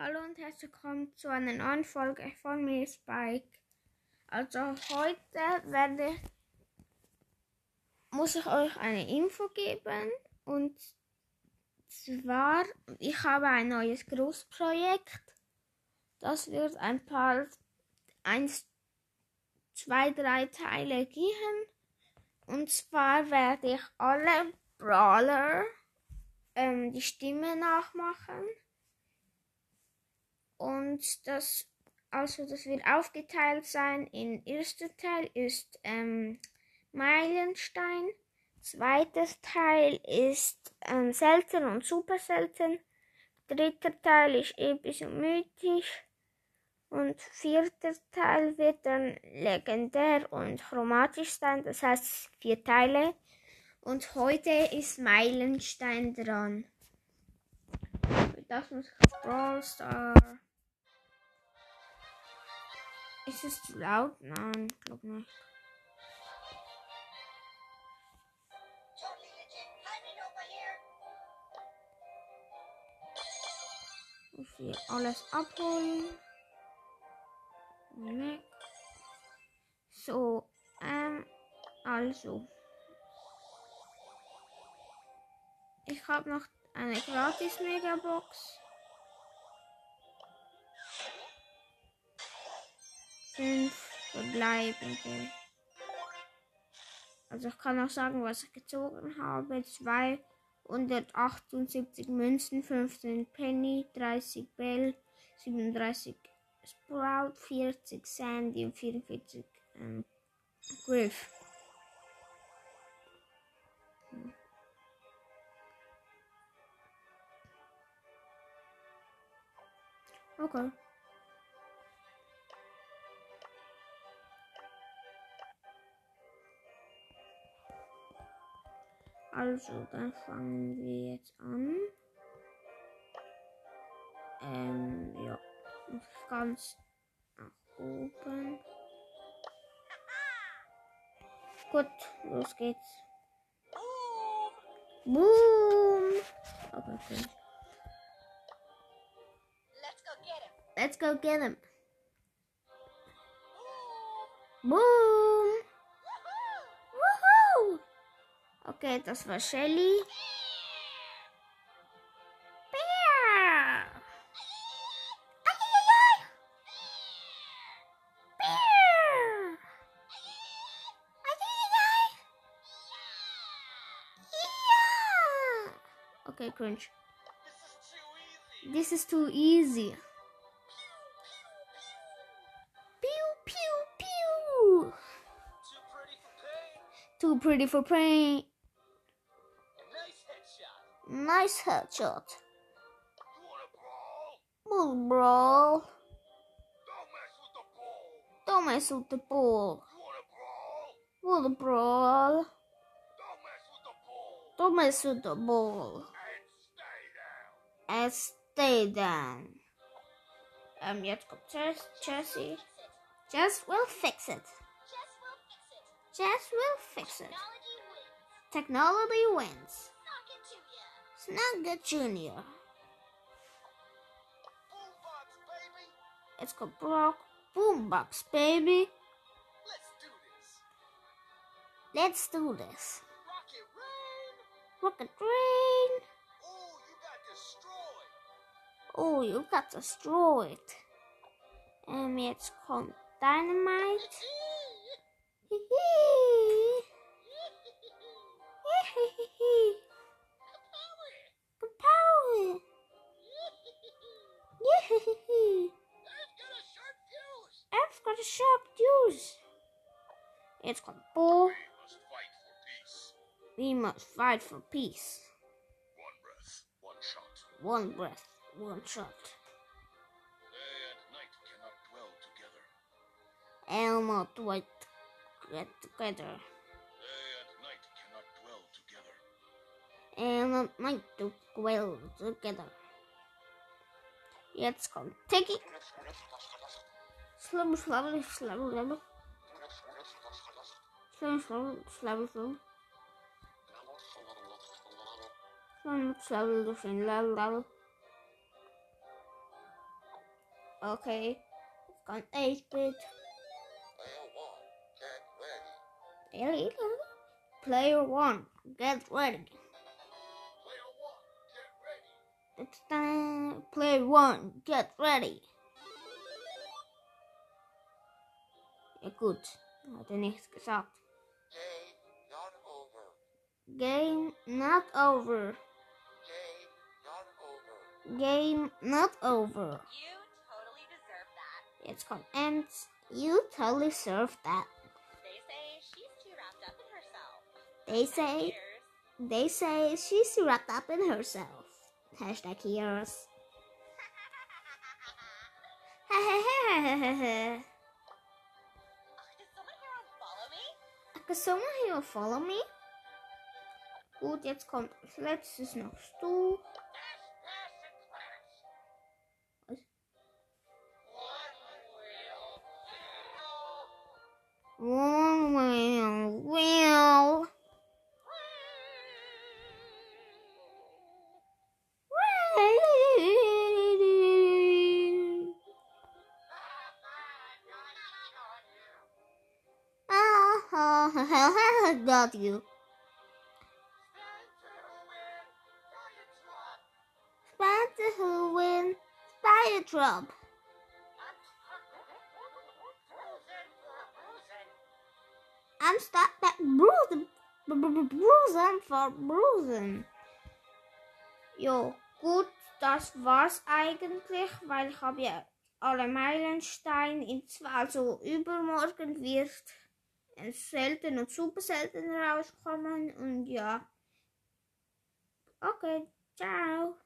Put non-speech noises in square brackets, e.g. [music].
Hallo und herzlich willkommen zu einer neuen Folge von mir, Spike. Also heute werde muss ich euch eine Info geben und zwar ich habe ein neues Großprojekt. Das wird ein paar eins, zwei, drei Teile gehen. Und zwar werde ich alle Brawler ähm, die Stimme nachmachen. Und das, also das wird aufgeteilt sein. In erster Teil ist ähm, Meilenstein. Zweites Teil ist ähm, selten und super selten. Dritter Teil ist episch und mythisch. Und vierter Teil wird dann legendär und chromatisch sein. Das heißt vier Teile. Und heute ist Meilenstein dran. Das muss Brawl Star. Ist es zu laut? Nein, glaub nicht. Muss hier alles abholen. Weg. So, ähm, also. Ich habe noch eine gratis Megabox. Fünf verbleibende. Also ich kann auch sagen, was ich gezogen habe. 278 Münzen, 15 Penny, 30 Bell, 37 Sprout, 40 Sandy und 44 ähm, Griff. Okay. Also, dann fangen wir jetzt an. Ähm, ja. Ganz nach oben. Gut, los geht's. Boom! Okay, okay. Let's go get him. Boom! Okay, das war Shelly. Okay, cringe. This is too easy. Pew pew pew. Too pretty for pain. Nice headshot. Bull brawl. Don't mess with the ball. Bull brawl. Don't mess with the ball. Don't mess with the ball. And stay down. Ähm, jetzt kommt Jess, Jessie. Jess will fix it. Jess will fix it. Technology wins. Snugget Jr. It's got Brock Boombox, baby. Let's do this. Rocket Rain. Oh, you got destroyed. Ähm, it's called Dynamite. It's called Bull. We must fight for peace. One breath, one shot. One breath, one shot. Day and night cannot dwell together. Elmo dwell together. Day and night cannot dwell together. Elmo night dwell together. Jetzt kommt Tiki. Slum, slum, slum, slum. Sen slow, slow. slavu. Sen slavu, dušen, level, level. Okay, it's gone 8 bit. Player 1, get ready. Player 1, get ready. It's time. Player 1, get ready. Ja gut, hat er nichts gesagt. Game not over. Game not over. Game not Game not over. over. You totally deserve that. Jetzt kommt Ants. You totally serve that. They say she's too wrapped up in herself. They say they say she's wrapped up in herself. Hashtag heroes. [laughs] [laughs] Someone here follow me? Gut, jetzt kommt als letztes noch Stu. Was? [laughs] got you. Spencer who win Spider Trump. I'm stuck that bruising, bruising for bruising. Jo, gut, das war's eigentlich, weil ich habe ja alle Meilensteine in zwei, also übermorgen wird selten und super selten rauskommen und ja. Okay, ciao.